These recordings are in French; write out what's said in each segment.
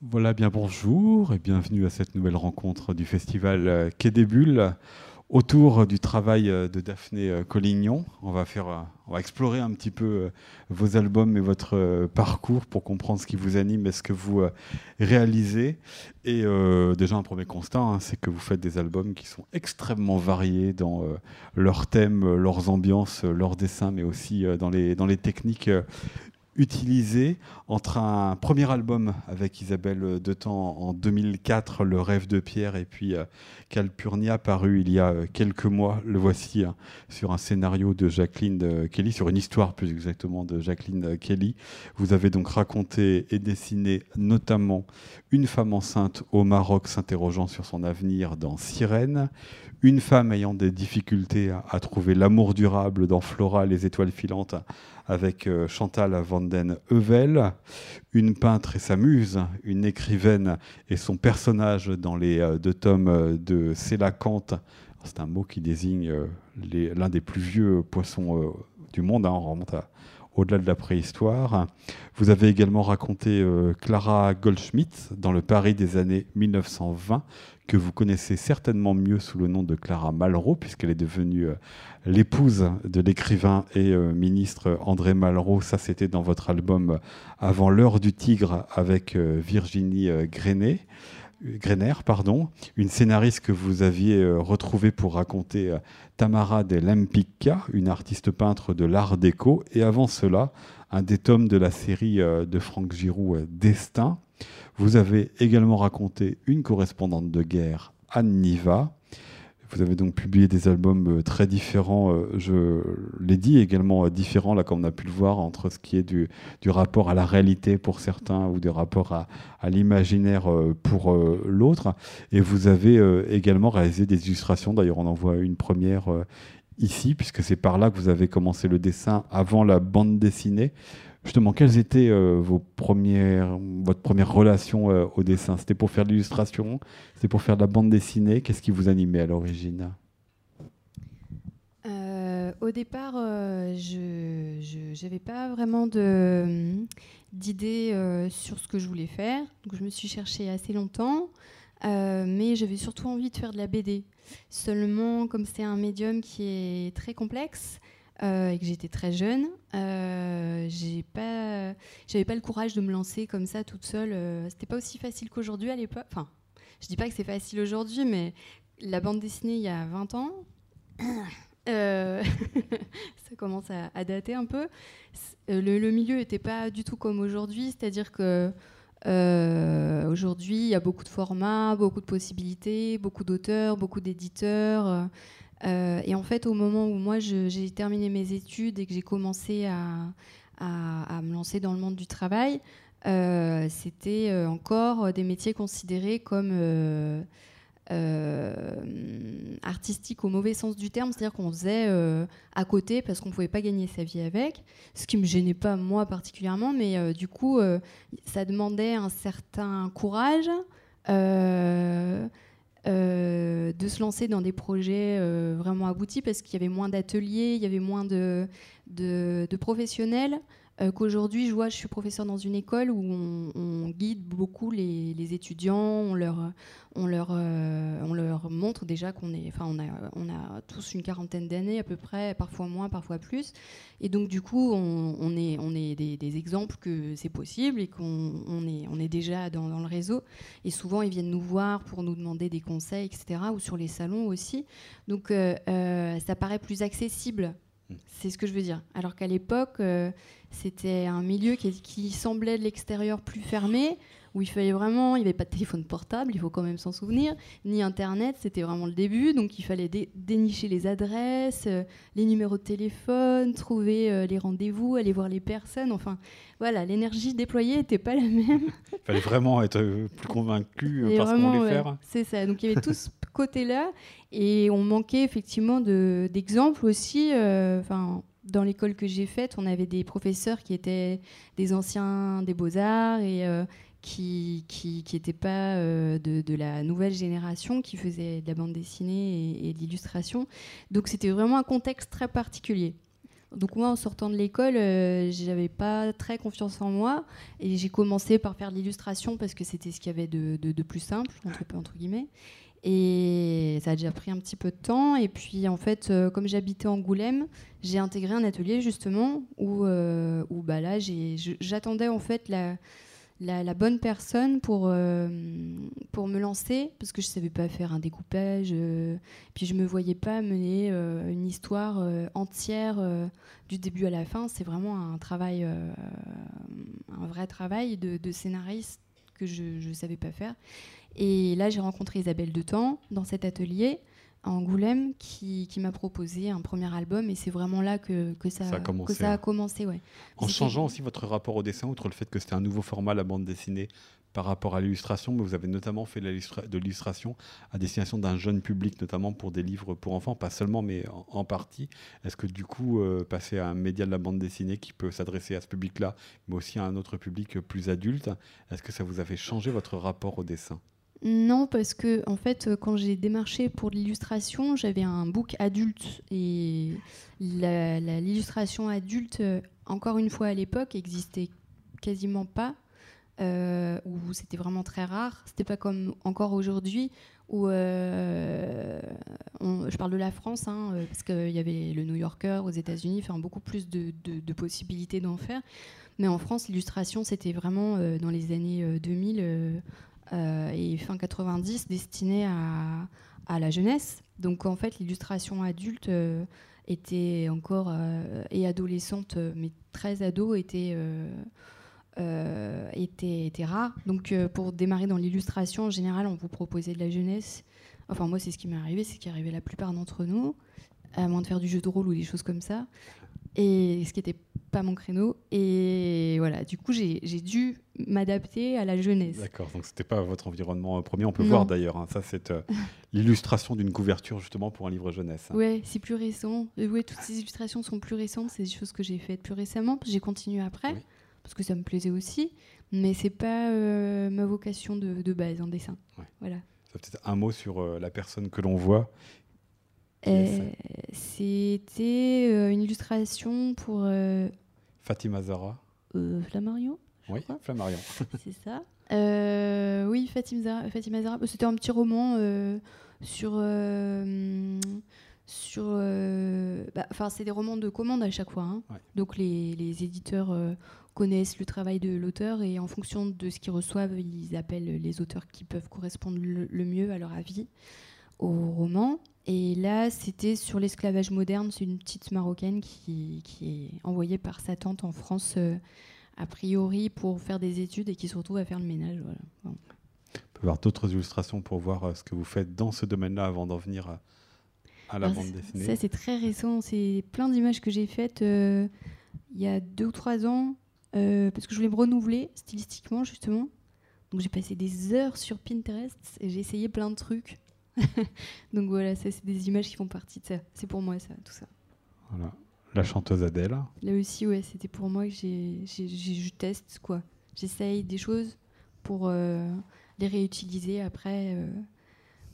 Voilà, bien bonjour et bienvenue à cette nouvelle rencontre du festival euh, Quai des autour du travail euh, de Daphné euh, Collignon. On va, faire, explorer un petit peu vos albums et votre parcours pour comprendre ce qui vous anime et ce que vous réalisez. Et déjà, un premier constat, hein, c'est que vous faites des albums qui sont extrêmement variés dans leurs thèmes, leurs ambiances, leurs dessins, mais aussi dans, les, dans les techniques utilisé entre un premier album avec Isabelle Temps en 2004, Le rêve de Pierre, et puis euh, Calpurnia, paru il y a euh, quelques mois, le voici, hein, sur un scénario de Jacqueline euh, Kelly, sur une histoire plus exactement de Jacqueline Kelly. Vous avez donc raconté et dessiné notamment une femme enceinte au Maroc s'interrogeant sur son avenir dans Sirène, une femme ayant des difficultés à, trouver l'amour durable dans Flora, les étoiles filantes, avec euh, Chantal Vanden une peintre et sa muse, une écrivaine et son personnage dans les euh, deux tomes euh, de Sélacanthe. C'est un mot qui désigne l'un des plus vieux poissons du monde, hein, on remonte au-delà de la préhistoire. Vous avez également raconté Clara Goldschmidt dans le Paris des années 1920, que vous connaissez certainement mieux sous le nom de Clara Malraux, puisqu'elle est devenue euh, l'épouse de l'écrivain et euh, ministre André Malraux. Ça, c'était dans votre album euh, Avant l'heure du tigre avec Virginie Grenet. Grener, pardon, une scénariste que vous aviez retrouvée pour raconter Tamara de Lempicka, une artiste peintre de l'art déco, et avant cela, un des tomes de la série de Franck Giroud, Destin, vous avez également raconté une correspondante de guerre, Anne Niva. Vous avez donc publié des albums euh, très différents, euh, je l'ai dit, également euh, différents, là, comme on a pu le voir, entre ce qui est du, rapport à la réalité pour certains ou du rapport à, l'imaginaire pour l'autre. Et vous avez également réalisé des illustrations, d'ailleurs on en voit une première ici, puisque c'est par là que vous avez commencé le dessin avant la bande dessinée. Justement, quelles étaient euh, vos premières, votre première relation euh, au dessin? C'était pour faire de l'illustration? C'était pour faire de la bande dessinée? Qu'est-ce qui vous animait à l'origine? Euh, Au départ, je n'avais pas vraiment d'idée sur ce que je voulais faire. Donc, je me suis cherchée assez longtemps. mais j'avais surtout envie de faire de la BD. Seulement, comme c'est un médium qui est très complexe, euh, et que j'étais très jeune, euh, j'ai pas, j'avais pas le courage de me lancer comme ça toute seule. Euh, c'était pas aussi facile qu'aujourd'hui à l'époque. Enfin, je dis pas que c'est facile aujourd'hui, mais la bande dessinée il y a 20 ans, ça commence à, dater un peu. Le, milieu n'était pas du tout comme aujourd'hui, c'est-à-dire que aujourd'hui, il y a beaucoup de formats, beaucoup de possibilités, beaucoup d'auteurs, beaucoup d'éditeurs. Euh, et en fait, au moment où moi j'ai terminé mes études et que j'ai commencé à, me lancer dans le monde du travail, euh, c'était euh, encore des métiers considérés comme artistiques au mauvais sens du terme, c'est-à-dire qu'on faisait à côté parce qu'on ne pouvait pas gagner sa vie avec, ce qui ne me gênait pas moi particulièrement, mais du coup, ça demandait un certain courage. De se lancer dans des projets euh, vraiment aboutis parce qu'il y avait moins d'ateliers, il y avait moins de professionnels. Euh, qu'aujourd'hui, je vois, je suis professeur dans une école où on, guide beaucoup les, étudiants, euh, on leur montre déjà qu'on est, enfin, on a, tous une quarantaine d'années à peu près, parfois moins, parfois plus. Et donc, du coup, on, est, des, exemples que c'est possible et qu'on on est, on est déjà dans, le réseau. Et souvent, ils viennent nous voir pour nous demander des conseils, etc., ou sur les salons aussi. Donc, euh, ça paraît plus accessible c'est ce que je veux dire. Alors qu'à l'époque, euh, c'était un milieu qui, semblait de l'extérieur plus fermé, où il fallait vraiment, il n'y avait pas de téléphone portable, il faut quand même s'en souvenir, ni Internet, c'était vraiment le début, donc il fallait dénicher les adresses, euh, les numéros de téléphone, trouver euh, les rendez-vous, aller voir les personnes, enfin voilà, l'énergie déployée n'était pas la même. Il fallait vraiment être plus convaincu parce qu'on voulait faire. C'est ça, donc il y avait tout ce côté-là, et on manquait effectivement d'exemples aussi. Euh, enfin, dans l'école que j'ai faite, on avait des professeurs qui étaient des anciens des beaux-arts et euh, qui n'étaient pas euh, de, la nouvelle génération, qui faisaient de la bande dessinée et, de l'illustration. Donc c'était vraiment un contexte très particulier. Donc moi, en sortant de l'école, euh, j'avais pas très confiance en moi et j'ai commencé par faire de l'illustration parce que c'était ce qu'il y avait de, de, plus simple entre, entre, guillemets. Et ça a déjà pris un petit peu de temps. Et puis en fait, euh, comme j'habitais Angoulême, j'ai intégré un atelier justement où, euh, où bah là, j'attendais en fait la la, bonne personne pour, euh, pour me lancer, parce que je ne savais pas faire un découpage, euh, puis je ne me voyais pas mener euh, une histoire entière du début à la fin. C'est vraiment un travail, un vrai travail de, scénariste que je ne savais pas faire. Et là, j'ai rencontré Isabelle Detemps dans cet atelier à Angoulême qui, qui m'a proposé un premier album et c'est vraiment là que, que, ça, a commencé. Que ça a commencé ouais. En changeant aussi votre rapport au dessin, outre le fait que c'était un nouveau format, la bande dessinée, par rapport à l'illustration, mais vous avez notamment fait de l'illustration à destination d'un jeune public, notamment pour des livres pour enfants, pas seulement, mais en, partie. Est-ce que du coup, euh, passer à un média de la bande dessinée qui peut s'adresser à ce public-là, mais aussi à un autre public plus adulte, est-ce que ça vous a fait changer votre rapport au dessin? Non, parce que en fait, quand j'ai démarché pour l'illustration, j'avais un book adulte et l'illustration adulte, encore une fois à l'époque, existait quasiment pas, euh, c'était vraiment très rare. C'était pas comme encore aujourd'hui où euh, je parle de la France, hein, parce qu'il y avait le New Yorker aux États-Unis, beaucoup plus de, possibilités d'en faire. Mais en France, l'illustration, c'était vraiment euh, dans les années 2000 euh, et fin 90 destiné à, à, la jeunesse. Donc en fait, l'illustration adulte euh, était encore euh, et adolescente, mais très ado, était était, était, rare. Donc pour démarrer dans l'illustration, en général, on vous proposait de la jeunesse. Enfin, moi, c'est ce qui m'est arrivé, c'est ce qui arrivait la plupart d'entre nous, à moins de faire du jeu de rôle ou des choses comme ça. Et ce qui n'était pas mon créneau. Et voilà, du coup, j'ai dû m'adapter à la jeunesse. D'accord, donc c'était pas votre environnement euh, premier. On peut voir d'ailleurs, hein, ça c'est euh, l'illustration d'une couverture justement pour un livre jeunesse. Hein. Ouais, c'est plus récent. Euh, ouais, toutes ces illustrations sont plus récentes. C'est des choses que j'ai faites plus récemment. J'ai continué après parce que ça me plaisait aussi, mais c'est pas ma vocation de, base en dessin. Voilà. Ça peut-être un mot sur la personne que l'on voit euh, c'était une illustration pour. Fatima Zara. Flammarion Oui, Flammarion. C'est ça. oui, Fatima Zara. Fatima Zara. C'était un petit roman sur. sur bah, enfin, c'est des romans de commande à chaque fois. Hein. Donc les, les éditeurs connaissent le travail de l'auteur et en fonction de ce qu'ils reçoivent, ils appellent les auteurs qui peuvent correspondre le mieux à leur avis au roman. Et là, c'était sur l'esclavage moderne. C'est une petite Marocaine qui, est envoyée par sa tante en France, euh, a priori, pour faire des études et qui se retrouve à faire le ménage. Voilà. On peut voir d'autres illustrations pour voir euh, ce que vous faites dans ce domaine-là avant d'en venir à, la bande dessinée. Ça, c'est très récent. C'est plein d'images que j'ai faites euh, il y a deux ou trois ans, parce que je voulais me renouveler stylistiquement, justement. Donc j'ai passé des heures sur Pinterest et j'ai essayé plein de trucs. Donc voilà, ça, c'est des images qui font partie de ça. C'est pour moi, ça, tout ça. Voilà. La chanteuse Adèle. Là aussi, ouais, c'était pour moi que j'ai, je teste, quoi. J'essaye des choses pour euh, les réutiliser après euh,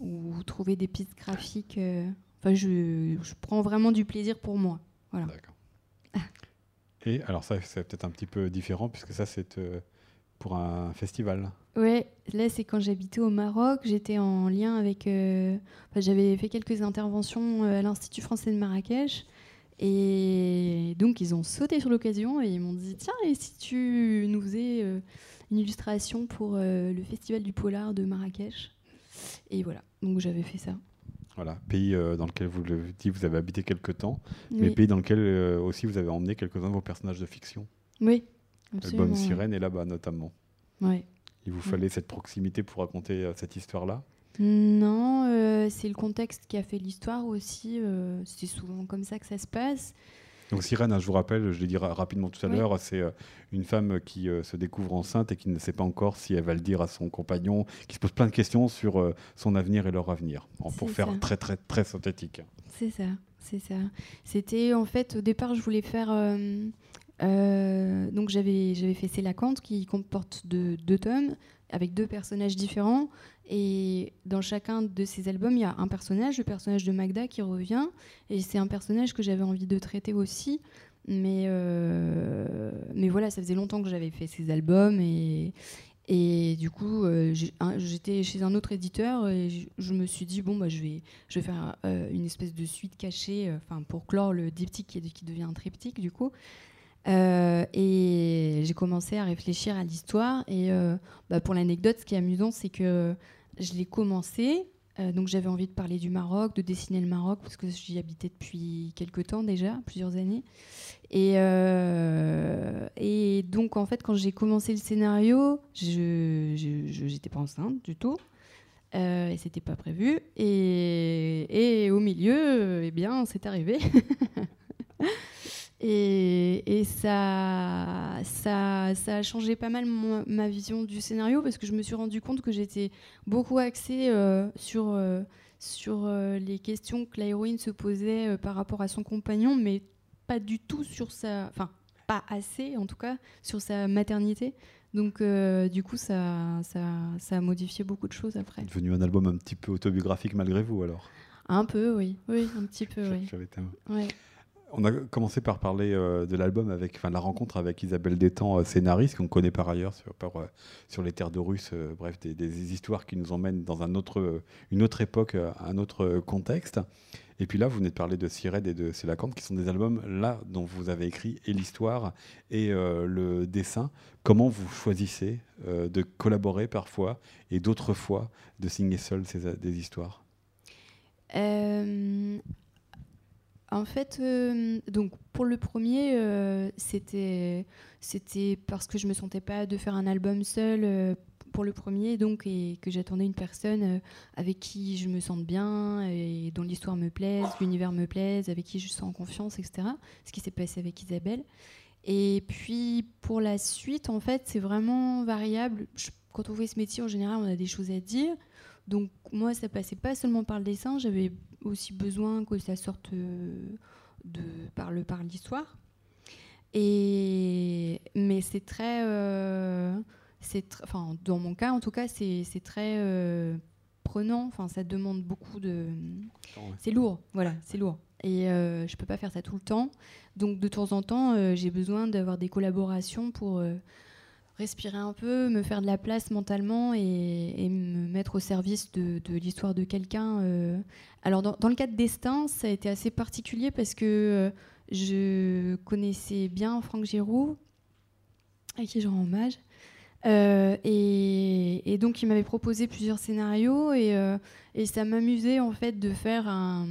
ou trouver des pistes graphiques. Euh. Enfin, je, je, prends vraiment du plaisir pour moi. Voilà. D'accord. Et alors ça, c'est peut-être un petit peu différent puisque ça, c'est pour un festival. Ouais, là c'est quand j'habitais au Maroc, j'étais en lien avec. Euh, j'avais fait quelques interventions euh, à l'Institut français de Marrakech. Et donc ils ont sauté sur l'occasion et ils m'ont dit Tiens, et si tu nous faisais euh, une illustration pour le Festival du Polar de Marrakech? Et voilà, donc j'avais fait ça. Voilà, pays dans lequel vous le dites, vous avez habité quelques temps, mais pays dans lequel aussi vous avez emmené quelques-uns de vos personnages de fiction. Oui, absolument. L'album Sirène est là-bas notamment. Ouais. Il vous fallait cette proximité pour raconter euh, cette histoire-là? Non, euh, c'est le contexte qui a fait l'histoire aussi. Euh, c'est souvent comme ça que ça se passe. Donc Sirène, hein, je vous rappelle, je l'ai dit rapidement tout à l'heure, c'est une femme qui se découvre enceinte et qui ne sait pas encore si elle va le dire à son compagnon, qui se pose plein de questions sur son avenir et leur avenir, pour faire très très très synthétique. C'est ça, c'est ça. C'était en fait au départ, je voulais faire euh, donc j'avais fait C'est la Cante qui comporte deux, tomes avec deux personnages différents. Et dans chacun de ces albums, il y a un personnage, le personnage de Magda qui revient. Et c'est un personnage que j'avais envie de traiter aussi Mais, mais voilà, ça faisait longtemps que j'avais fait ces albums et, et du coup, j'étais chez un autre éditeur et je, me suis dit, bon, bah, je, vais, je vais faire une espèce de suite cachée enfin pour clore le diptyque qui, qui devient un triptyque, du coup. Euh, et j'ai commencé à réfléchir à l'histoire. Et euh, bah, pour l'anecdote, ce qui est amusant, c'est que je l'ai commencé. Euh, donc j'avais envie de parler du Maroc, de dessiner le Maroc, parce que j'y habitais depuis quelques temps déjà, plusieurs années. Et, donc en fait, quand j'ai commencé le scénario, je n'étais pas enceinte du tout. et c'était pas prévu. Et au milieu, eh bien, c'est arrivé. Et, ça, ça, ça, a changé pas mal ma vision du scénario parce que je me suis rendu compte que j'étais beaucoup axée euh, sur, euh, sur euh, les questions que l'héroïne se posait par rapport à son compagnon, mais pas du tout sur sa. Enfin, pas assez en tout cas, sur sa maternité. Donc, du coup, ça, ça, ça, a modifié beaucoup de choses après. C'est devenu un album un petit peu autobiographique malgré vous alors Un peu, oui. Oui, un petit peu, oui. J'avais ouais on a commencé par parler euh, de l'album avec, enfin, la rencontre avec Isabelle Détang, euh, scénariste qu'on connaît par ailleurs sur, euh, sur les terres de Russes, bref, des, histoires qui nous emmènent dans une autre époque, un autre contexte. Et puis là, vous venez de parler de Sired et de Célacante, qui sont des albums là dont vous avez écrit et l'histoire et le dessin. Comment vous choisissez de collaborer parfois et d'autres fois de signer seul ces, des histoires? En fait, euh, donc pour le premier, euh, c'était c'était parce que je me sentais pas de faire un album seul euh, pour le premier, donc et que j'attendais une personne avec qui je me sente bien et dont l'histoire me plaise, l'univers me plaise, avec qui je sens confiance, etc. Ce qui s'est passé avec Isabelle. Et puis pour la suite, en fait, c'est vraiment variable. quand on fait ce métier, en général, on a des choses à dire. Donc moi, ça passait pas seulement par le dessin, j'avais aussi besoin que ça sorte euh, de, par, le, par l'histoire. Et, mais c'est très, euh, c'est enfin, dans mon cas en tout cas, c'est, c'est très euh, prenant. Enfin, ça demande beaucoup de. C'est lourd, voilà, c'est lourd. Et euh, je peux pas faire ça tout le temps. Donc de temps en temps, j'ai besoin d'avoir des collaborations pour respirer un peu, me faire de la place mentalement et, me mettre au service de, l'histoire de quelqu'un. Euh. Alors dans, le cas de Destin, ça a été assez particulier parce que euh, je connaissais bien Franck Giroud, à qui je rends hommage. Euh, et, donc il m'avait proposé plusieurs scénarios et, ça m'amusait en fait de faire un,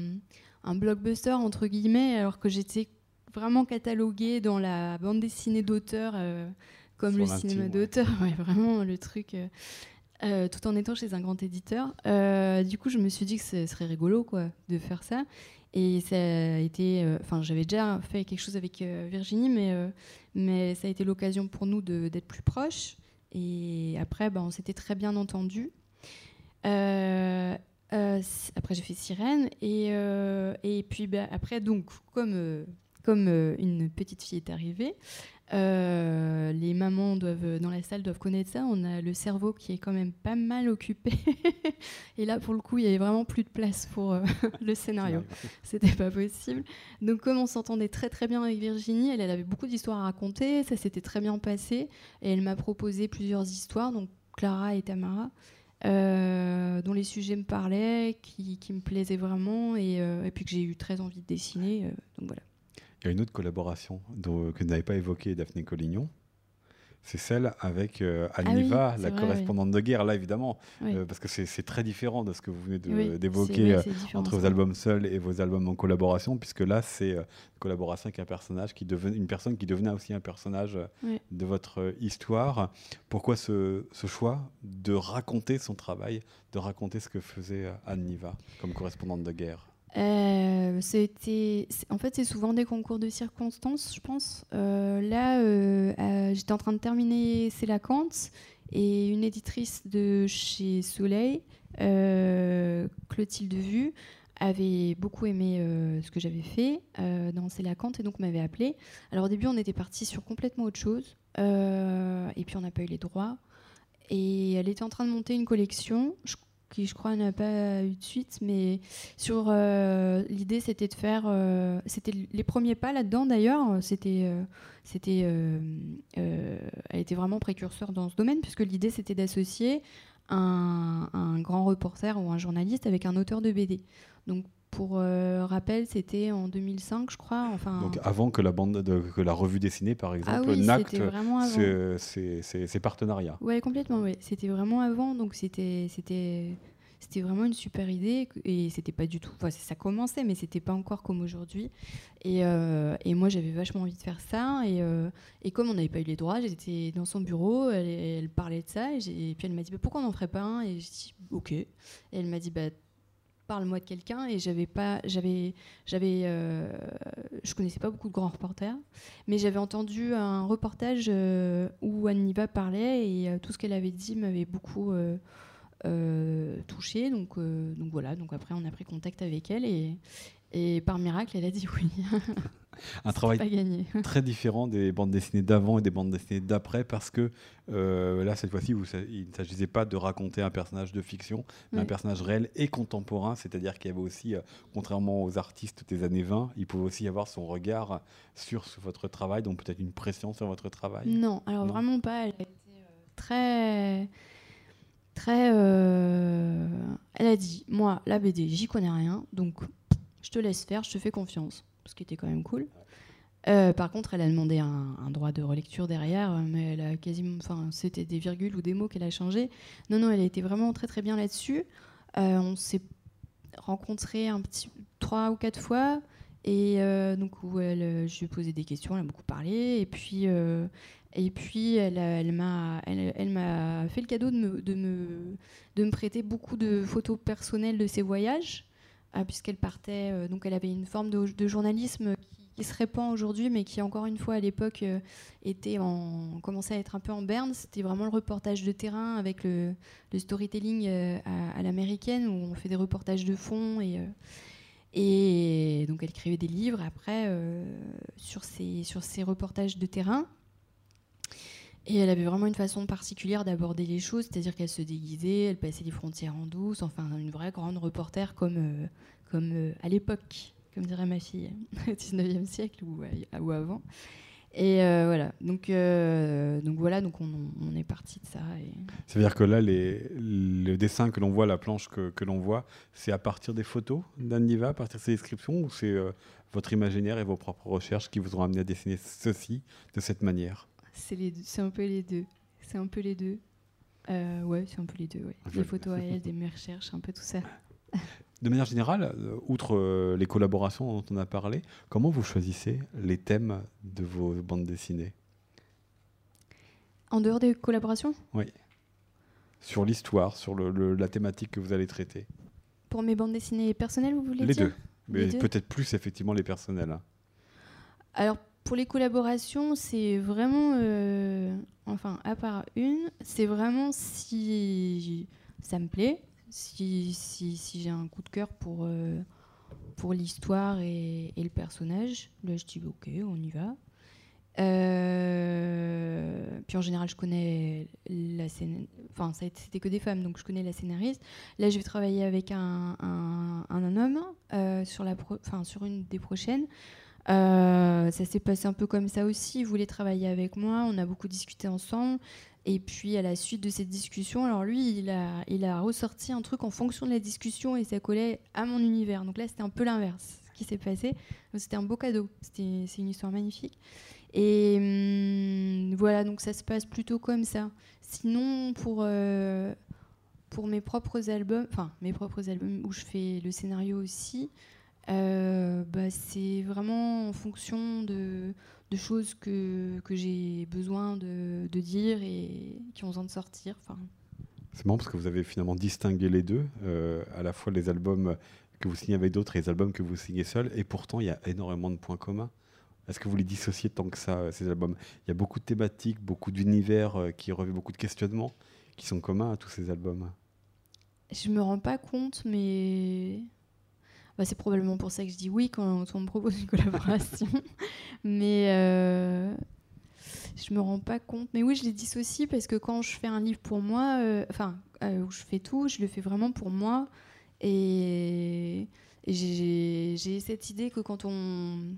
blockbuster entre guillemets alors que j'étais vraiment cataloguée dans la bande dessinée d'auteur comme le cinéma d'auteur, vraiment le truc. Euh, euh, tout en étant chez un grand éditeur. Euh, du coup, je me suis dit que ce serait rigolo quoi, de faire ça. Et ça a été. Enfin, j'avais déjà fait quelque chose avec Virginie, mais, mais ça a été l'occasion pour nous d'être plus proches. Et après, bah, on s'était très bien entendus. après, j'ai fait Sirène. Et, et puis bah, après, donc, comme, comme une petite fille est arrivée, euh, les mamans doivent, dans la salle doivent connaître ça. On a le cerveau qui est quand même pas mal occupé. et là, pour le coup, il y avait vraiment plus de place pour euh, le scénario. C'était pas possible. Donc, comme on s'entendait très très bien avec Virginie, elle, elle avait beaucoup d'histoires à raconter. Ça s'était très bien passé. Et elle m'a proposé plusieurs histoires, donc Clara et Tamara. Euh, dont les sujets me parlaient, qui, me plaisaient vraiment, et, et puis que j'ai eu très envie de dessiner. donc voilà. Il y a une autre collaboration dont, que vous n'avez pas évoquée, Daphné Collignon. C'est celle avec euh, ah Aniva, la correspondante de guerre, là évidemment, euh, parce que c'est très différent de ce que vous venez d'évoquer euh, entre vos albums seuls et vos albums en collaboration, puisque là c'est une collaboration avec un personnage qui devenait une personne qui devenait aussi un personnage de votre histoire. Pourquoi ce, ce, choix de raconter son travail, de raconter ce que faisait Aniva comme correspondante de guerre? Euh, c'était, en fait, c'est souvent des concours de circonstances, je pense. Euh, là, euh, j'étais en train de terminer C'est la Kant et une éditrice de chez Soleil, Clotilde Vue, avait beaucoup aimé ce que j'avais fait dans C'est la Kant et donc m'avait appelé. Alors au début, on était parti sur complètement autre chose et puis on n'a pas eu les droits. Et elle était en train de monter une collection. Qui je crois n'a pas eu de suite, mais sur euh, l'idée c'était de faire, euh, c'était les premiers pas là-dedans d'ailleurs, c'était, euh, c'était, elle était vraiment précurseur dans ce domaine puisque l'idée c'était d'associer un, un, grand reporter ou un journaliste avec un auteur de BD. Donc pour euh, rappel, c'était en 2005, je crois. Enfin, Donc avant que la, bande de, que la revue dessinée, par exemple, ah oui, n'acte ses partenariats. Oui, complètement. Ouais. C'était vraiment avant. Donc c'était c'était vraiment une super idée et c'était pas du tout. Enfin, ça commençait, mais c'était pas encore comme aujourd'hui. Et, euh, et, moi, j'avais vachement envie de faire ça. Et, euh, et comme on n'avait pas eu les droits, j'étais dans son bureau. Elle, elle, parlait de ça. Et, puis elle m'a dit bah, pourquoi on n'en ferait pas un? Et je dis ok. Et elle m'a dit bah parle-moi de quelqu'un et j'avais pas j'avais j'avais euh, je connaissais pas beaucoup de grands reporters mais j'avais entendu un reportage euh, où Anniva parlait et euh, tout ce qu'elle avait dit m'avait beaucoup touché donc donc voilà. Donc après on a pris contact avec elle et et par miracle elle a dit oui. Un travail très différent des bandes dessinées d'avant et des bandes dessinées d'après parce que euh, là cette fois-ci il ne s'agissait pas de raconter un personnage de fiction mais un personnage réel et contemporain c'est-à-dire qu'il y avait aussi euh, contrairement aux artistes des années 20 il pouvait aussi avoir son regard sur, votre travail donc peut-être une pression sur votre travail. Non alors vraiment pas elle a été euh, très très elle a dit moi la BD j'y connais rien donc te laisse faire je te fais confiance ce qui était quand même cool. Euh, par contre, elle a demandé un, droit de relecture derrière, mais elle a quasiment, enfin, c'était des virgules ou des mots qu'elle a changé. Non, non, elle a été vraiment très très bien là-dessus. Euh, on s'est rencontrés un petit trois ou quatre fois, et euh, donc où elle, je lui ai posé des questions, elle a beaucoup parlé, et puis et puis elle, elle m'a elle m'a fait le cadeau de me, de me de me prêter beaucoup de photos personnelles de ses voyages. Ah, puisqu'elle partait, euh, donc elle avait une forme de, journalisme qui, se répand aujourd'hui, mais qui encore une fois à l'époque euh, était en commençait à être un peu en berne. C'était vraiment le reportage de terrain avec le, storytelling euh, à, l'américaine où on fait des reportages de fond et et donc elle écrivait des livres après sur ces sur ces reportages de terrain. Et elle avait vraiment une façon particulière d'aborder les choses, c'est-à-dire qu'elle se déguisait, elle passait les frontières en douce, enfin une vraie grande reporter comme, euh, comme euh, à l'époque, comme dirait ma fille, au 19e siècle ou, euh, ou avant. Et voilà, donc, donc voilà, donc on, est parti de ça. Et... Ça veut dire que là, le dessin que l'on voit, la planche que, que l'on voit, c'est à partir des photos d'Anniva, à partir de ses descriptions, ou c'est votre imaginaire et vos propres recherches qui vous ont amené à dessiner ceci de cette manière? C'est un peu les deux. C'est un peu les deux. Euh, ouais, c'est un peu les deux. Ouais. Des photos à elle, des mes recherches, un peu tout ça. De manière générale, euh, outre euh, les collaborations dont on a parlé, comment vous choisissez les thèmes de vos bandes dessinées? En dehors des collaborations? Oui. Sur l'histoire, sur le, la thématique que vous allez traiter. Pour mes bandes dessinées personnelles, vous voulez les dire? deux. Mais peut-être plus effectivement les personnelles. Hein. Alors pour les collaborations, c'est vraiment, euh, enfin, à part une, c'est vraiment si ça me plaît, si, si, j'ai un coup de cœur pour, euh, pour l'histoire et, le personnage, là je dis ok, on y va. Euh, puis en général, je connais la scène, enfin, c'était que des femmes, donc je connais la scénariste. Là, je vais travailler avec un, un, un homme sur, la sur une des prochaines. Euh, ça s'est passé un peu comme ça aussi. Il voulait travailler avec moi. On a beaucoup discuté ensemble. Et puis à la suite de cette discussion, alors lui, il a, ressorti un truc en fonction de la discussion et ça collait à mon univers. Donc là, c'était un peu l'inverse ce qui s'est passé. C'était un beau cadeau. C'est une histoire magnifique. Et hum, voilà, donc ça se passe plutôt comme ça. Sinon, pour, euh, pour mes propres albums, enfin mes propres albums où je fais le scénario aussi, euh, bah, c'est vraiment en fonction de, de choses que, que j'ai besoin de, de, dire et qui ont besoin de sortir. Enfin. C'est marrant parce que vous avez finalement distingué les deux, euh, à la fois les albums que vous signez avec d'autres et les albums que vous signez seul, et pourtant il y a énormément de points communs. Est-ce que vous les dissociez tant que ça, ces albums? Il y a beaucoup de thématiques, beaucoup d'univers euh, qui revêtent beaucoup de questionnements qui sont communs à tous ces albums. Je me rends pas compte, mais bah, c'est probablement pour ça que je dis oui quand, on me propose une collaboration. Mais euh, je me rends pas compte. Mais oui, je les dissocie parce que quand je fais un livre pour moi, euh, enfin, où je fais tout, je le fais vraiment pour moi. Et, j'ai cette idée que quand on,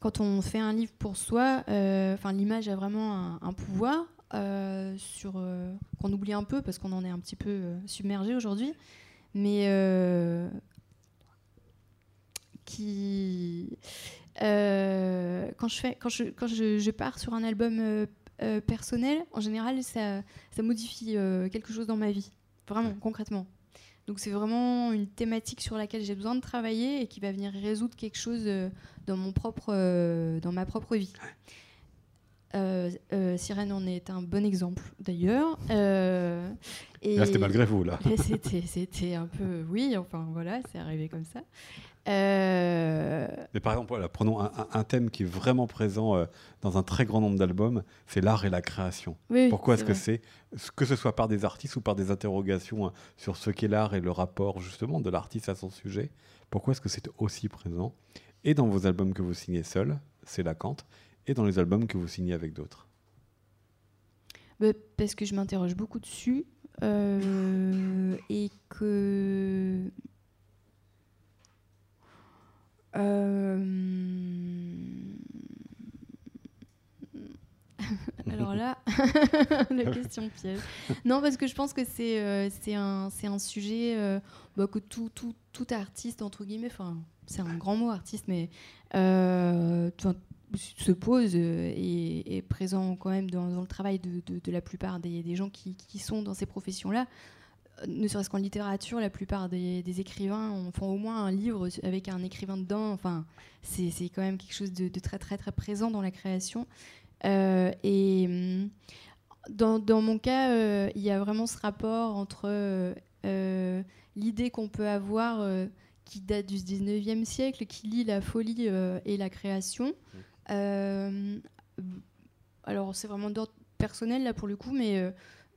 quand on fait un livre pour soi, enfin, l'image a vraiment un, pouvoir. qu'on oublie un peu parce qu'on en est un petit peu submergé aujourd'hui mais qui euh, quand je fais quand je quand je, pars sur un album euh, euh, personnel en général ça, ça modifie quelque chose dans ma vie vraiment concrètement donc c'est vraiment une thématique sur laquelle j'ai besoin de travailler et qui va venir résoudre quelque chose dans mon propre dans ma propre vie Sirène en est un bon exemple d'ailleurs. là, c'était malgré vous, là. C'était un peu, oui, enfin voilà, c'est arrivé comme ça. Euh, Mais par exemple, prenons un, thème qui est vraiment présent euh, dans un très grand nombre d'albums, c'est l'art et la création. Pourquoi est-ce que c'est, que ce soit par des artistes ou par des interrogations hein, sur ce qu'est l'art et le rapport justement de l'artiste à son sujet, pourquoi est-ce que c'est aussi présent? Et dans vos albums que vous signez seul, c'est la cante, et dans les albums que vous signez avec d'autres? Bah, Parce que je m'interroge beaucoup dessus euh, et que alors là, la question piège. Non, parce que je pense que c'est euh, un, un sujet euh, bah, que tout, tout, tout, artiste, entre guillemets, enfin, c'est un grand mot artiste, mais se pose et est présent quand même dans, le travail de, de, la plupart des, des gens qui, qui, sont dans ces professions-là ne serait-ce qu'en littérature, la plupart des, écrivains font au moins un livre avec un écrivain dedans. Enfin, c'est quand même quelque chose de, très très très présent dans la création. Euh, et hum, dans, mon cas, euh, il y a vraiment ce rapport entre euh, l'idée qu'on peut avoir qui date du 19e siècle, qui lie la folie et la création. alors c'est vraiment d'ordre personnel là pour le coup, mais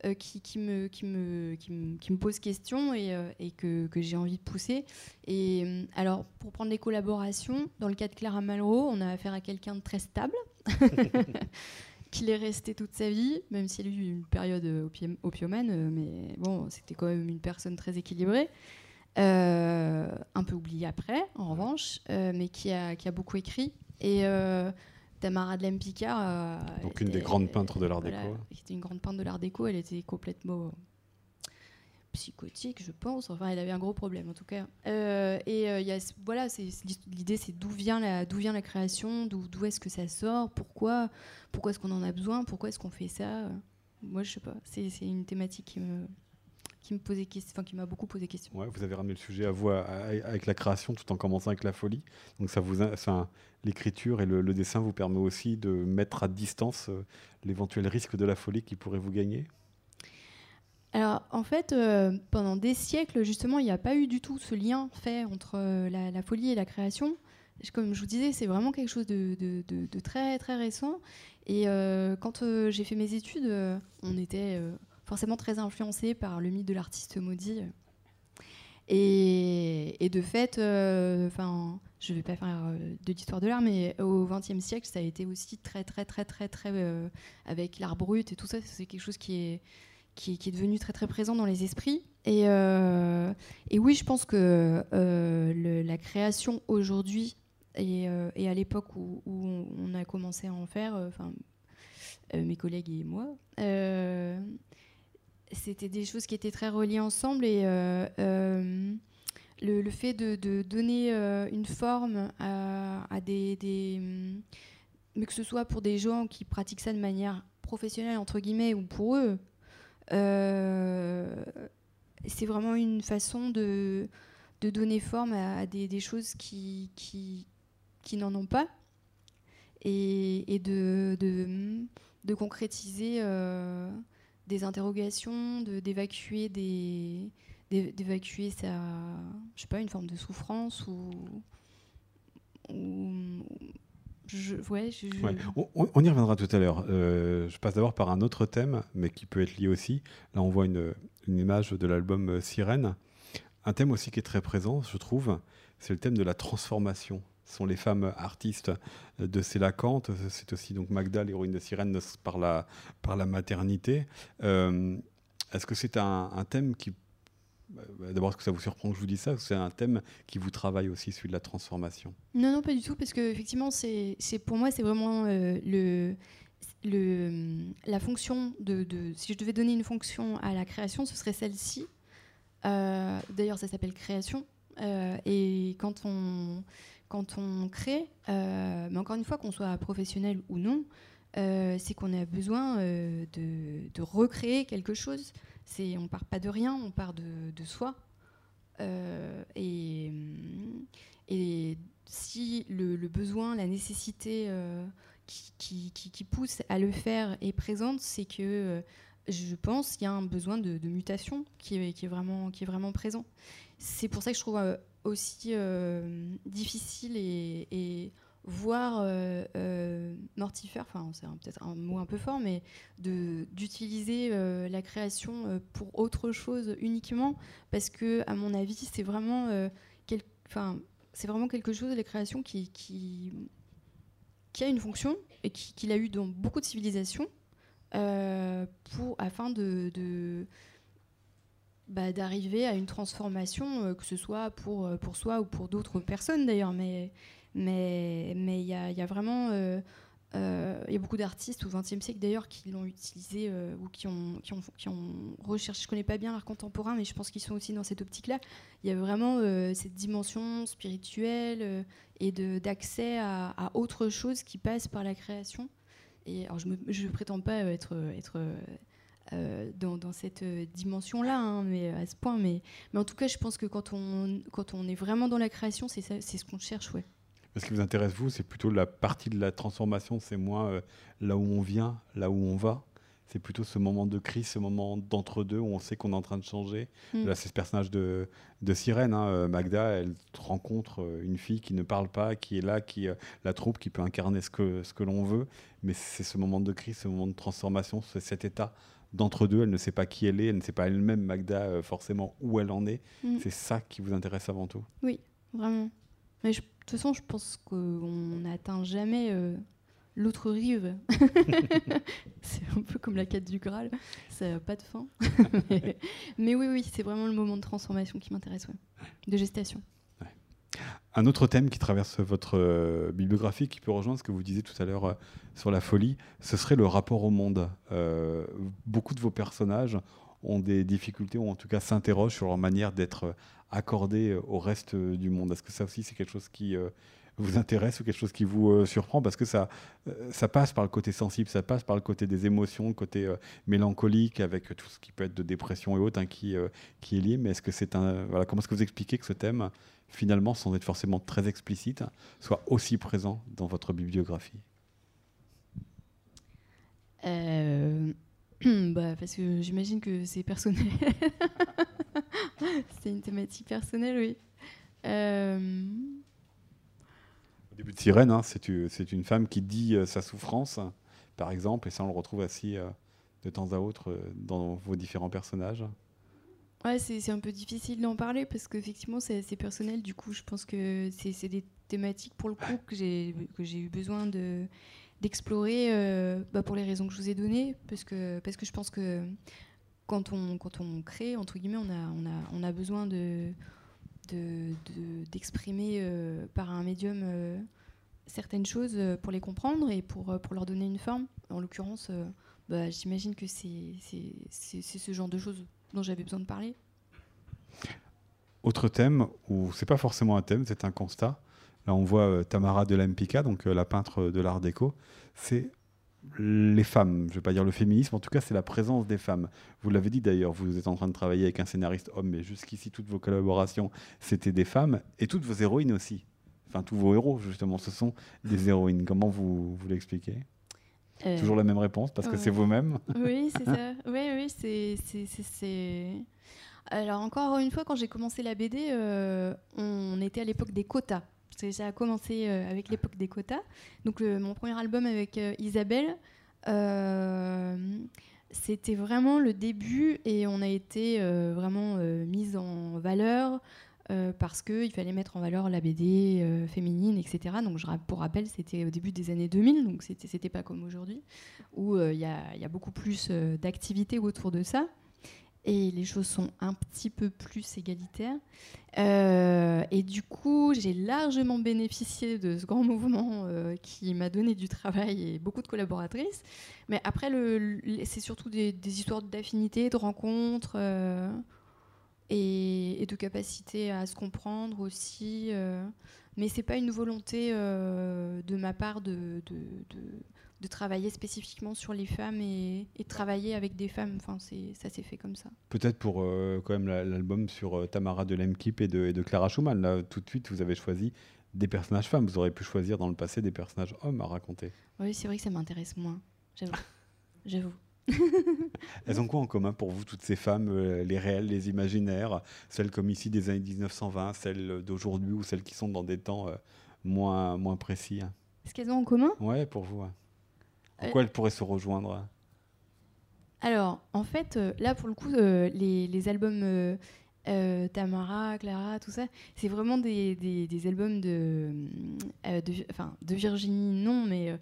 euh, qui, qui, me, qui, me, qui, me, qui, me, pose question et, euh, et que, que j'ai envie de pousser. Et euh, alors, pour prendre les collaborations, dans le cas de Clara Malraux, on a affaire à quelqu'un de très stable, qui est resté toute sa vie, même s'il a eu une période opiumane, mais bon, c'était quand même une personne très équilibrée. un peu oubliée après, en revanche, mais qui a, qui a, beaucoup écrit. Et Tamara de Lempicard. Euh, Donc une des grandes peintres de l'art déco. Qui était une grande peintre de l'art déco. Elle était complètement psychotique, je pense. Enfin, elle avait un gros problème en tout cas. Euh, et euh, y a, voilà, l'idée, c'est d'où vient la, d'où vient la création, d'où, est-ce que ça sort, pourquoi, pourquoi est-ce qu'on en a besoin, pourquoi est-ce qu'on fait ça? Moi, je sais pas. C'est une thématique qui me qui me posait enfin, qui m'a beaucoup posé question. Ouais, vous avez ramené le sujet à vous avec la création tout en commençant avec la folie. Donc ça vous, enfin, l'écriture et le, dessin vous permet aussi de mettre à distance euh, l'éventuel risque de la folie qui pourrait vous gagner? Alors en fait, euh, pendant des siècles justement, il n'y a pas eu du tout ce lien fait entre euh, la, folie et la création. Comme je vous disais, c'est vraiment quelque chose de, de, de, très très récent. Et quand j'ai fait mes études, on était forcément très influencé par le mythe de l'artiste maudit. Et, de fait, euh, enfin, je vais pas faire euh, de l'histoire de l'art, mais au XXe siècle, ça a été aussi très, très, très, très, très, euh, avec l'art brut et tout ça, c'est quelque chose qui est, qui, est devenu très, très présent dans les esprits. Et, et oui, je pense que la création aujourd'hui et, à l'époque où, où, on a commencé à en faire, enfin, mes collègues et moi, c'était des choses qui étaient très reliées ensemble et euh, euh, le, fait de, donner euh, une forme à, des, mais que ce soit pour des gens qui pratiquent ça de manière professionnelle entre guillemets ou pour eux, c'est vraiment une façon de, donner forme à, des, choses qui, n'en ont pas et, et de, concrétiser des interrogations, d'évacuer des d'évacuer sa je sais pas une forme de souffrance ou, je, ouais, On, y reviendra tout à l'heure. Euh, je passe d'abord par un autre thème, mais qui peut être lié aussi. Là, on voit une, une image de l'album Sirène. Un thème aussi qui est très présent, je trouve, c'est le thème de la transformation. Sont les femmes artistes de Célacante. C'est aussi donc Magda, l'héroïne de Sirène, par la, par la maternité. Euh, est-ce que c'est un, thème qui bah, D'abord, est-ce que ça vous surprend que je vous dise ça C'est un thème qui vous travaille aussi, celui de la transformation? Non, non, pas du tout, parce que effectivement, c'est pour moi, c'est vraiment euh, le, la fonction de, Si je devais donner une fonction à la création, ce serait celle-ci. Euh, d'ailleurs, ça s'appelle création. et quand on, quand on crée, euh, mais encore une fois, qu'on soit professionnel ou non, euh, c'est qu'on a besoin euh, de, recréer quelque chose. C'est, on part pas de rien, on part de, soi. Et, si le, besoin, la nécessité qui, pousse à le faire est présente, c'est que je pense qu'il y a un besoin de, mutation qui est vraiment présent. C'est pour ça que je trouve aussi euh, difficile et, voire euh, euh, mortifère, enfin c'est peut-être un mot un peu fort, mais d'utiliser la création pour autre chose uniquement, parce que à mon avis c'est vraiment, c'est vraiment quelque chose, la création qui, a une fonction et qui, qui l'a eu dans beaucoup de civilisations, pour, afin de bah, d'arriver à une transformation, euh, que ce soit pour, euh, pour soi ou pour d'autres personnes d'ailleurs. Mais il mais, mais y, a, y a vraiment. Euh, il y a beaucoup d'artistes au XXe siècle d'ailleurs qui l'ont utilisé ou qui ont, qui, ont, recherché. Je connais pas bien l'art contemporain, mais je pense qu'ils sont aussi dans cette optique-là. Il y a vraiment cette dimension spirituelle et d'accès à, à, autre chose qui passe par la création. Et alors je ne prétends pas être, être euh, dans, cette euh, dimension-là, hein, mais à ce point. Mais, mais en tout cas, je pense que quand on, quand on est vraiment dans la création, c'est ce qu'on cherche, ouais. Ce qui vous intéresse, vous, c'est plutôt la partie de la transformation, c'est moins euh, là où on vient, là où on va. C'est plutôt ce moment de crise, ce moment d'entre-deux où on sait qu'on est en train de changer. Mm. Là, c'est ce personnage de, de sirène. Hein, Magda, elle rencontre une fille qui ne parle pas, qui est là, qui la troupe, qui peut incarner ce que, ce que l'on veut. Mais c'est ce moment de crise, ce moment de transformation, c'est cet état d'entre deux, elle ne sait pas qui elle est, elle ne sait pas elle-même, Magda, euh, forcément où elle en est. Mm. C'est ça qui vous intéresse avant tout? Oui, vraiment. Mais de toute façon, je pense qu'on n'atteint jamais euh, l'autre rive. c'est un peu comme la quête du Graal, ça n'a pas de fin. mais, oui, oui, c'est vraiment le moment de transformation qui m'intéresse, de gestation. Un autre thème qui traverse votre euh, bibliographie, qui peut rejoindre ce que vous disiez tout à l'heure euh, sur la folie, ce serait le rapport au monde. Euh, beaucoup de vos personnages ont des difficultés, ou en tout cas s'interrogent sur leur manière d'être accordés au reste du monde. Est-ce que ça aussi c'est quelque chose qui vous intéresse ou quelque chose qui vous surprend Parce que ça, ça passe par le côté sensible, ça passe par le côté des émotions, le côté mélancolique, avec tout ce qui peut être de dépression et autres hein, qui, qui est lié. Mais est-ce que c'est un. Voilà, comment est-ce que vous expliquez que ce thème finalement, sans être forcément très explicite, soit aussi présent dans votre bibliographie? Euh, bah, Parce que j'imagine que c'est personnel. c'est une thématique personnelle, oui. Euh, début Sirène, hein, c'est une femme qui dit euh, sa souffrance, par exemple, et ça on le retrouve aussi de temps à autre dans vos différents personnages. Ouais, c'est un peu difficile d'en parler parce qu'effectivement, c'est assez personnel. Du coup, je pense que c'est des thématiques, pour le coup, que j'ai eu besoin d'explorer euh, bah, pour les raisons que je vous ai données. Parce que, je pense que quand on, crée, entre guillemets, on a besoin de d'exprimer de, euh, par un médium euh, certaines choses pour les comprendre et pour, pour leur donner une forme. En l'occurrence, bah, j'imagine que c'est ce genre de choses dont j'avais besoin de parler. Autre thème, ou c'est pas forcément un thème, c'est un constat. Là, on voit euh, Tamara de l'Empika, donc euh, la peintre de l'art déco. C'est les femmes, je ne vais pas dire le féminisme, en tout cas c'est la présence des femmes. Vous l'avez dit d'ailleurs, vous êtes en train de travailler avec un scénariste homme, mais jusqu'ici toutes vos collaborations c'était des femmes, et toutes vos héroïnes aussi. Enfin tous vos héros justement, ce sont des héroïnes. Comment vous, vous l'expliquez? Euh, Toujours la même réponse parce que c'est vous-même Oui, c'est ça. Oui, oui, c'est. Alors, encore une fois, quand j'ai commencé la BD, euh, on était à l'époque des quotas. Ça a commencé euh, avec l'époque des quotas. Donc, mon premier album avec Isabelle, c'était vraiment le début et on a été vraiment mise en valeur. parce qu'il fallait mettre en valeur la BD féminine, etc. Donc, pour rappel, c'était au début des années 2000, donc c'était pas comme aujourd'hui, où il y, y, a beaucoup plus d'activités autour de ça et les choses sont un petit peu plus égalitaires. Euh, et du coup, j'ai largement bénéficié de ce grand mouvement euh, qui m'a donné du travail et beaucoup de collaboratrices. Mais après, c'est surtout des, histoires d'affinité, de rencontres euh, et, de capacité à se comprendre aussi. mais c'est pas une volonté de ma part de travailler spécifiquement sur les femmes et, travailler avec des femmes. Enfin, ça s'est fait comme ça. Peut-être pour euh, quand même l'album sur euh, Tamara de Lemkip et de, et de Clara Schumann. Là, tout de suite, vous avez choisi des personnages femmes. Vous auriez pu choisir dans le passé des personnages hommes à raconter. Oui, c'est vrai que ça m'intéresse moins. J'avoue. J'avoue. Elles ont quoi en commun pour vous, toutes ces femmes, euh, les réelles, les imaginaires, celles comme ici des années 1920, celles d'aujourd'hui ou celles qui sont dans des temps moins, moins précis? Ce qu'elles ont en commun? Ouais, pour vous. Pourquoi elles pourraient se rejoindre? Alors, en fait, euh, là, pour le coup, euh, les, albums euh, Tamara, Clara, tout ça, c'est vraiment des, albums de, de, Virginie, non, mais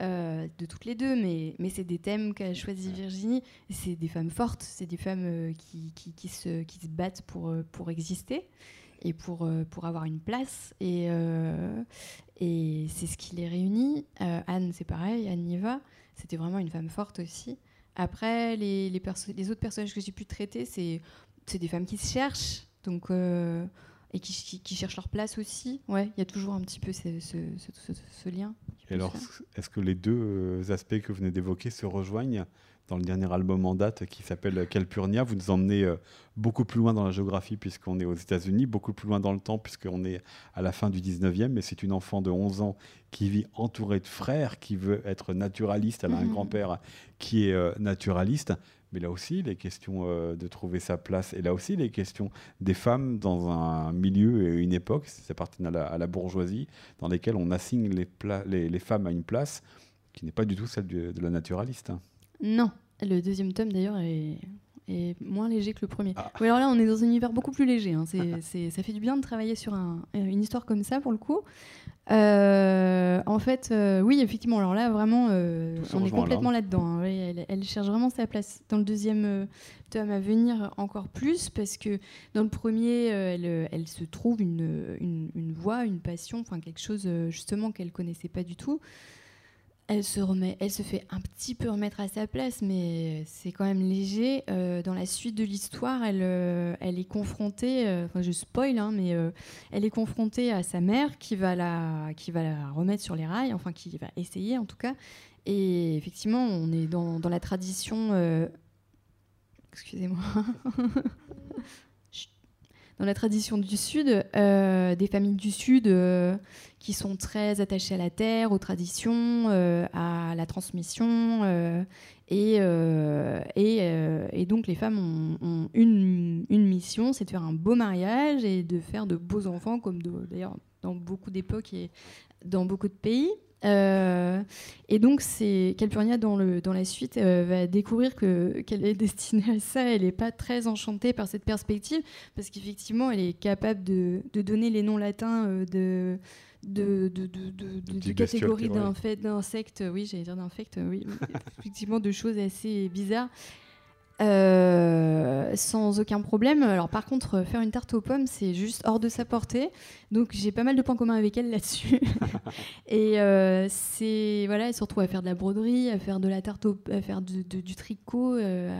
de toutes les deux, mais, mais c'est des thèmes qu'a choisi Virginie. C'est des femmes fortes, c'est des femmes qui, qui, se, qui se battent pour, pour exister et pour, pour avoir une place. Et, et c'est ce qui les réunit. Euh, Anne, c'est pareil, Anne Niva, c'était vraiment une femme forte aussi. Après, les, les, les autres personnages que j'ai pu traiter, c'est des femmes qui se cherchent, donc, euh, et qui, qui, cherchent leur place aussi. Ouais, il y a toujours un petit peu ce, ce, ce, lien. Et alors, est-ce que les deux euh, aspects que vous venez d'évoquer se rejoignent? Dans le dernier album en date qui s'appelle Calpurnia. Vous nous emmenez euh, beaucoup plus loin dans la géographie puisqu'on est aux États-Unis, beaucoup plus loin dans le temps puisqu'on est à la fin du 19e, mais c'est une enfant de 11 ans qui vit entourée de frères, qui veut être naturaliste. Elle a un mhm. grand-père qui est euh, naturaliste. Mais là aussi, les questions euh, de trouver sa place, et là aussi, les questions des femmes dans un milieu et une époque, ça appartient à la, bourgeoisie, dans lesquelles on assigne les, les, femmes à une place qui n'est pas du tout celle de la naturaliste. Non, le deuxième tome d'ailleurs est, moins léger que le premier. Ah. alors là, on est dans un univers beaucoup plus léger. Hein. ça fait du bien de travailler sur une histoire comme ça pour le coup. Euh, en fait, euh, oui, effectivement. Alors là, vraiment, euh, on est complètement là-dedans. Hein. elle, cherche vraiment sa place. Dans le deuxième tome à venir, encore plus, parce que dans le premier, elle, se trouve une, une, une voie, une passion, enfin quelque chose justement qu'elle connaissait pas du tout elle se remet, elle se fait un petit peu remettre à sa place, mais c'est quand même léger. Euh, dans la suite de l'histoire, elle, euh, elle est confrontée, euh, enfin je spoil, hein, mais elle est confrontée à sa mère qui va la, qui va la remettre sur les rails, enfin qui va essayer en tout cas. Et effectivement, on est dans, dans la tradition. Excusez-moi. dans la tradition du Sud, des familles du Sud qui sont très attachés à la terre, aux traditions, euh, à la transmission. Euh, et, euh, et, donc les femmes ont, une, une, mission, c'est de faire un beau mariage et de faire de beaux enfants, comme d'ailleurs dans beaucoup d'époques et dans beaucoup de pays. Et donc, c'est Calpurnia dans, le, dans la suite va découvrir que qu'elle est destinée à ça. Elle n'est pas très enchantée par cette perspective parce qu'effectivement, elle est capable de, de, donner les noms latins de de, de, de, de catégories d'insectes, oui, j'allais dire d'infects, oui, effectivement, de choses assez bizarres. Euh, sans aucun problème. Alors par contre, faire une tarte aux pommes, c'est juste hors de sa portée. Donc j'ai pas mal de points communs avec elle là-dessus. et euh, c'est voilà, elle se retrouve à faire de la broderie, à faire de la tarte, à faire du tricot, euh,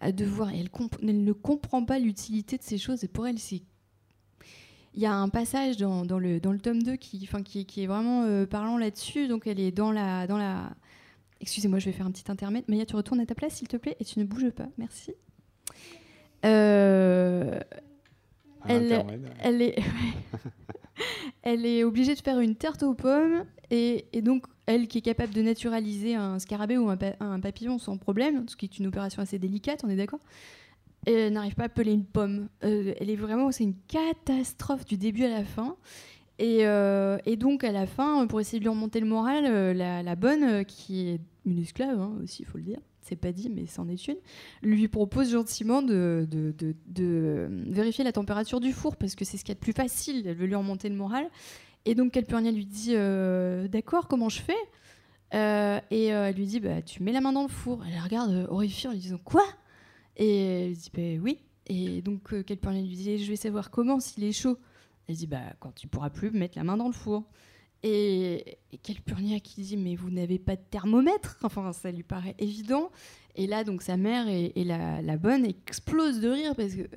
à, devoir. elle, elle ne comprend pas l'utilité de ces choses. Et pour elle, c'est il y a un passage dans, dans, le, dans le tome 2 qui, qui, qui est vraiment euh, parlant là-dessus. Donc elle est dans la, dans la... Excusez-moi, je vais faire un petit intermède. Maya, tu retournes à ta place, s'il te plaît, et tu ne bouges pas. Merci. Euh, elle, elle, est, elle est obligée de faire une tarte aux pommes. Et, et, donc, elle qui est capable de naturaliser un scarabée ou un, un papillon sans problème, ce qui est une opération assez délicate, on est d'accord elle n'arrive pas à peler une pomme. Euh, elle est vraiment, c'est une catastrophe du début à la fin. Et, euh, donc à la fin, pour essayer de lui remonter le moral, euh, la, bonne, qui est une esclave hein, aussi, il faut le dire, c'est pas dit, mais c'en est une, lui propose gentiment de, vérifier la température du four parce que c'est ce qu'il y a de plus facile. Elle veut lui remonter le moral. Et donc Calpurnia lui dit euh, D'accord, comment je fais euh, Et euh, elle lui dit bah, Tu mets la main dans le four. Elle regarde horrifiée en lui disant Quoi? Et elle dit bah, Oui. Et donc Calpurnia lui dit Je vais savoir comment s'il est chaud. Elle dit bah, Quand tu pourras plus mettre la main dans le four. Et, et Calpurnia qui dit mais vous n'avez pas de thermomètre Enfin ça lui paraît évident. Et là donc sa mère et, la, bonne explose de rire parce que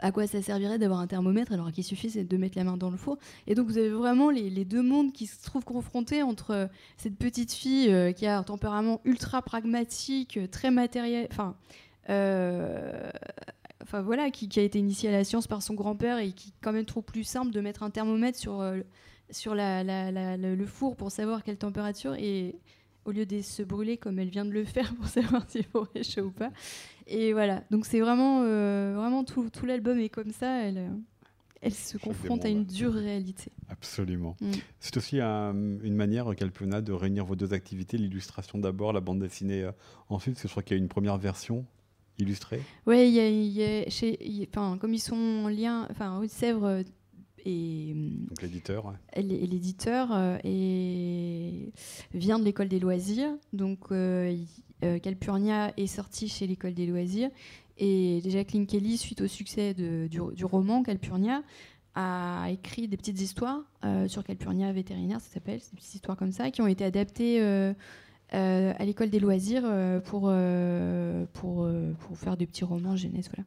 à quoi ça servirait d'avoir un thermomètre alors qu'il suffit de mettre la main dans le four Et donc vous avez vraiment les, deux mondes qui se trouvent confrontés entre euh, cette petite fille euh, qui a un tempérament ultra pragmatique, euh, très matériel, enfin, voilà, qui, a été initiée à la science par son grand-père et qui quand même trouve plus simple de mettre un thermomètre sur, sur le four pour savoir quelle température et au lieu de se brûler comme elle vient de le faire pour savoir s'il faut chaud ou pas. Et voilà, donc c'est vraiment, euh, vraiment tout, tout l'album est comme ça. Elle, euh, elle se confronte à une dure réalité. Absolument. Mm. C'est aussi une manière, Calpena, de réunir vos deux activités, l'illustration d'abord, la bande dessinée euh, ensuite, parce que je crois qu'il y a une première version illustrée. Oui, il y a, chez, comme ils sont en lien, enfin, Haute-Sèvres et l'éditeur et l'éditeur et vient de l'école des loisirs donc euh, Calpurnia est sorti chez l'école des loisirs. Et Jacqueline Kelly, suite au succès du, roman Calpurnia, a écrit des petites histoires euh, sur Calpurnia vétérinaire, ça s'appelle, des petites histoires comme ça, qui ont été adaptées euh, à l'école des loisirs pour, pour, pour faire des petits romans jeunesse. Voilà.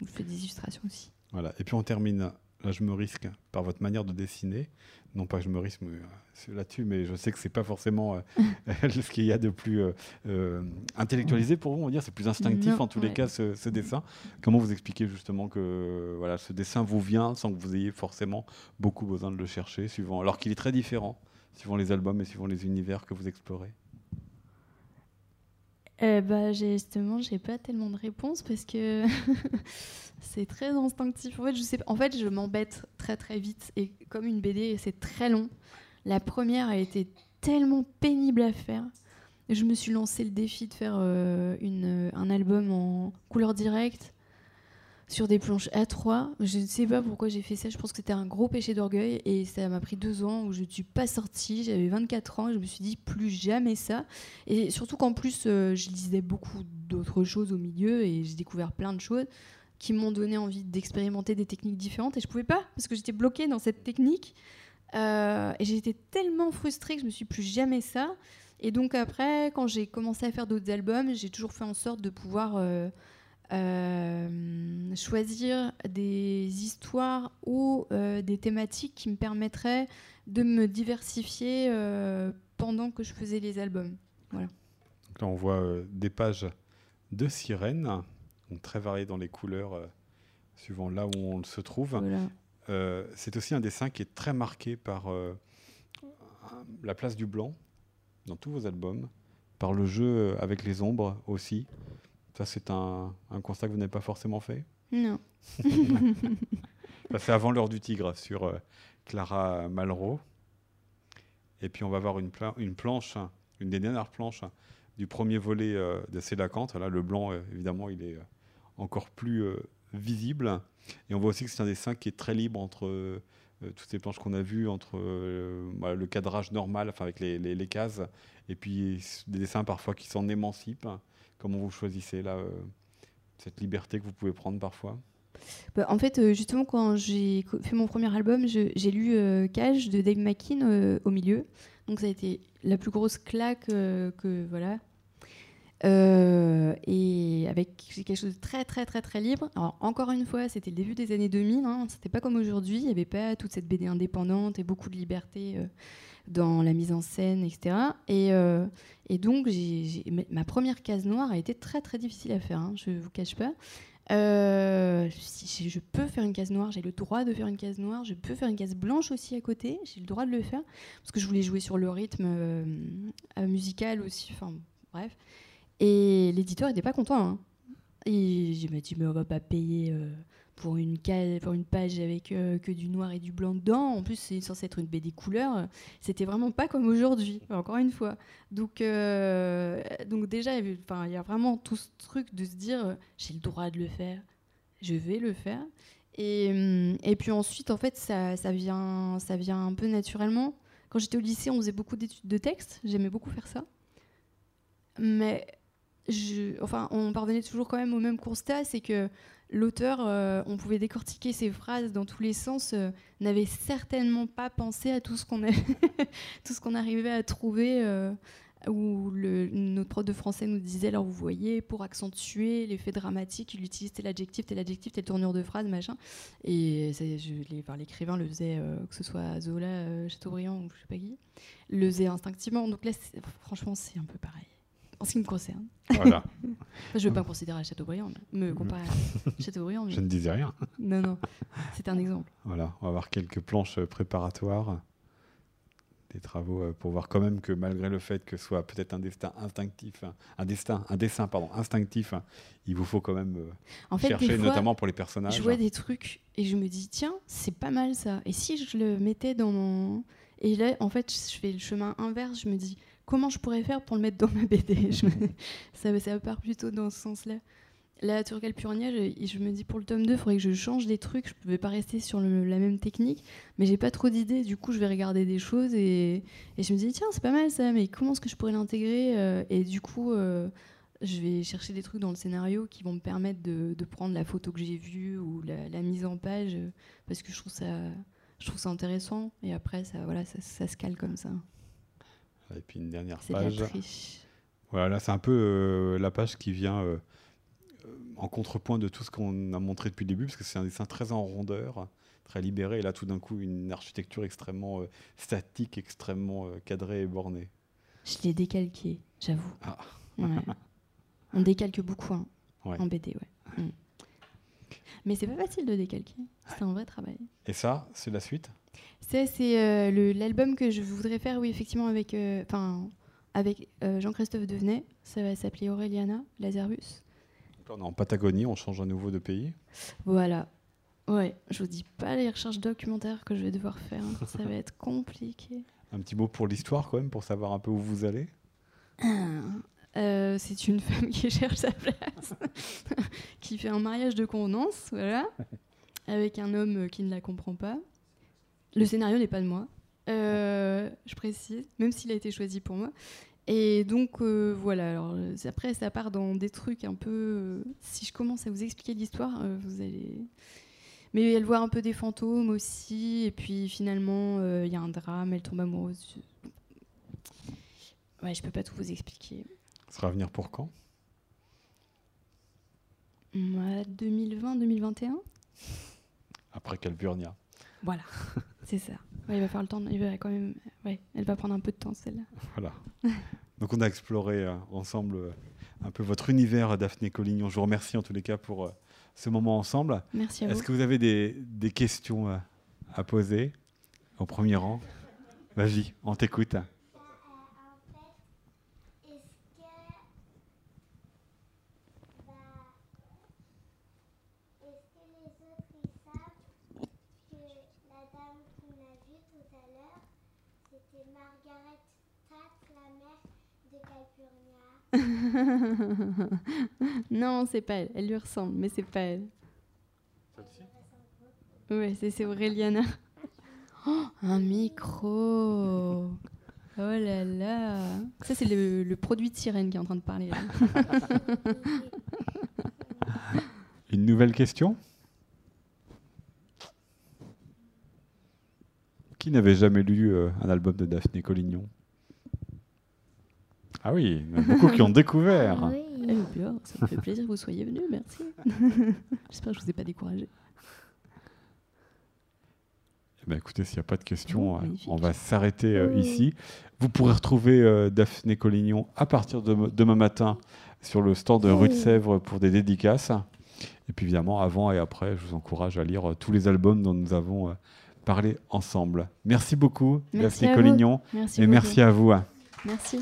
Je fais des illustrations aussi. Voilà. Et puis on termine là je me risque par votre manière de dessiner. Non pas que je me risque euh, là-dessus, mais je sais que c'est pas forcément euh, ce qu'il y a de plus euh, intellectualisé pour vous, on va dire, c'est plus instinctif en tous les cas ce, dessin. Comment vous expliquez justement que voilà, ce dessin vous vient sans que vous ayez forcément beaucoup besoin de le chercher, suivant, alors qu'il est très différent, suivant les albums et suivant les univers que vous explorez? Eh bah, justement, j'ai pas tellement de réponses parce que c'est très instinctif. En fait, je sais, en fait, je m'embête très très vite et comme une BD, c'est très long. La première a été tellement pénible à faire. Je me suis lancé le défi de faire euh, un album en couleur directe sur des planches A3. Je ne sais pas pourquoi j'ai fait ça. Je pense que c'était un gros péché d'orgueil et ça m'a pris deux ans où je ne suis pas sortie. J'avais 24 ans. Et je me suis dit plus jamais ça. Et surtout qu'en plus, euh, je lisais beaucoup d'autres choses au milieu et j'ai découvert plein de choses qui m'ont donné envie d'expérimenter des techniques différentes. Et je pouvais pas parce que j'étais bloquée dans cette technique. Euh, et été tellement frustrée que je me suis plus jamais ça. Et donc après, quand j'ai commencé à faire d'autres albums, j'ai toujours fait en sorte de pouvoir euh, euh, choisir des histoires ou euh, des thématiques qui me permettraient de me diversifier euh, pendant que je faisais les albums. Voilà. Donc là, on voit des pages de sirènes, très variées dans les couleurs, suivant là où on se trouve. C'est aussi un dessin qui est très marqué par la place du blanc dans tous vos albums, par le jeu avec les ombres aussi. Ça, c'est un, constat que vous n'avez pas forcément fait Non. c'est avant l'heure du tigre sur euh, Clara Malraux. Et puis on va voir une, une, planche, une des dernières planches du premier volet euh, de Célacante. Là, le blanc, euh, évidemment, il est encore plus visible. Et on voit aussi que c'est un dessin qui est très libre entre toutes ces planches qu'on a vues, entre bah, le cadrage normal, enfin avec les, les, cases, et puis des dessins parfois qui s'en émancipent. Comment vous choisissez là, euh, cette liberté que vous pouvez prendre parfois? Bah, en fait, euh, justement, quand j'ai fait mon premier album, j'ai lu euh, Cage de Dave McKean au milieu. Donc ça a été la plus grosse claque que voilà. et avec quelque chose de très très très très libre. Alors encore une fois, c'était le début des années 2000. Hein, c'était pas comme aujourd'hui. Il n'y avait pas toute cette BD indépendante et beaucoup de liberté dans la mise en scène, etc. Et, euh, et donc, ma première case noire a été très très difficile à faire, hein, je ne vous cache pas. Euh, si je peux faire une case noire, j'ai le droit de faire une case noire. Je peux faire une case blanche aussi à côté, j'ai le droit de le faire parce que je voulais jouer sur le rythme euh, musical aussi. Enfin bref. Et l'éditeur n'était pas content. Hein. Et je me dit mais on va pas payer pour une, page avec euh, que du noir et du blanc dedans. En plus, c'est censé être une BD couleur. C'était vraiment pas comme aujourd'hui, encore une fois. Donc, euh, donc déjà, il y a vraiment tout ce truc de se dire, euh, j'ai le droit de le faire, je vais le faire. Et, puis ensuite, en fait, ça, ça, vient, ça vient un peu naturellement. Quand j'étais au lycée, on faisait beaucoup d'études de texte. J'aimais beaucoup faire ça. Mais enfin, on parvenait toujours quand même au même constat, c'est que l'auteur, euh, on pouvait décortiquer ses phrases dans tous les sens, euh, n'avait certainement pas pensé à tout ce qu'on arrivait à trouver. Euh, où notre prof de français nous disait, alors vous voyez, pour accentuer l'effet dramatique, il utilise tel adjectif, tel adjectif, telle tournure de phrase, machin. Et l'écrivain le faisait, que ce soit Zola, Chateaubriand ou je sais pas qui, le faisait instinctivement. Donc là, franchement, c'est un peu pareil en ce qui me concerne. Voilà. je ne veux pas me considérer à Chateaubriand, me comparer à Chateaubriand. Je ne disais rien. Non, non, c'est un exemple. Voilà, on va avoir quelques planches préparatoires, des travaux euh, pour voir quand même que malgré le fait que ce soit peut-être un destin instinctif, un destin, un dessin pardon, instinctif, il vous faut quand même euh, en fait, chercher, notamment pour les personnages. Je vois des trucs et je me dis tiens, c'est pas mal ça. Et si je le mettais dans mon et là, en fait, je fais le chemin inverse. Je me dis, comment je pourrais faire pour le mettre dans ma BD ça, ça part plutôt dans ce sens-là. Là, Turcal Purnia, je, je me dis pour le tome 2, il faudrait que je change des trucs. Je ne pouvais pas rester sur la même technique, mais j'ai pas trop d'idées. Du coup, je vais regarder des choses et, je me dis, tiens, c'est pas mal ça, mais comment est-ce que je pourrais l'intégrer euh, Et du coup, euh, je vais chercher des trucs dans le scénario qui vont me permettre de, prendre la photo que j'ai vue ou la, mise en page, euh, parce que je trouve ça, je trouve ça intéressant. Et après, ça, voilà, ça, ça se cale comme ça. Et puis une dernière page. Voilà, là c'est un peu euh, la page qui vient euh, en contrepoint de tout ce qu'on a montré depuis le début, parce que c'est un dessin très en rondeur, très libéré, et là tout d'un coup une architecture extrêmement euh, statique, extrêmement cadrée et bornée. Je l'ai décalqué, j'avoue. Ah. On décalque beaucoup hein, en BD, ouais. Mm. Mais c'est pas facile de décalquer, c'est un vrai travail. Et ça, c'est la suite? Ça, c'est euh, l'album que je voudrais faire, oui, effectivement, avec, euh, avec euh, Jean-Christophe Devenay. Ça va s'appeler Aureliana, Lazarus. On est en Patagonie, on change à nouveau de pays. Voilà. Ouais, je vous dis pas les recherches documentaires que je vais devoir faire. Hein. Ça va être compliqué. Un petit mot pour l'histoire, quand même, pour savoir un peu où vous allez C'est une femme qui cherche sa place, qui fait un mariage de convenance, voilà, avec un homme qui ne la comprend pas. Le scénario n'est pas de moi, euh, je précise, même s'il a été choisi pour moi. Et donc euh, voilà, alors, après ça part dans des trucs un peu... Euh, si je commence à vous expliquer l'histoire, vous allez... Mais elle voit un peu des fantômes aussi, et puis finalement il y a un drame, elle tombe amoureuse. Ouais, je peux pas tout vous expliquer. Ça sera à venir pour quand? 2020-2021 Après Calpurnia. Voilà, c'est ça. il va faire le temps. Il va quand même. Ouais, elle va prendre un peu de temps celle-là. Voilà. Donc on a exploré euh, ensemble euh, un peu votre univers, Daphné Collignon. Je vous remercie en tous les cas pour euh, ce moment ensemble. Merci à vous. Est-ce que vous avez des, des questions à poser au premier rang? Vas-y, on t'écoute. non, c'est pas elle. Elle lui ressemble, mais c'est pas elle. Celle-ci? Oui, c'est Auréliana. Oh, un micro Oh là là Ça, c'est le, produit de sirène qui est en train de parler. Une nouvelle question? Qui n'avait jamais lu euh, un album de Daphné Collignon? Ah oui, il y en a beaucoup qui ont découvert. Oui. Eh ça me fait plaisir que vous soyez venus, merci. J'espère que je ne vous ai pas découragé. Eh ben, écoutez, s'il n'y a pas de questions, euh, on va s'arrêter euh, ici. Vous pourrez retrouver euh, Daphné Collignon à partir de demain matin sur le stand de rue de Sèvres pour des dédicaces. Et puis évidemment, avant et après, je vous encourage à lire tous les albums dont nous avons parlé ensemble. Merci beaucoup, Daphné Collignon. et merci à vous. Merci.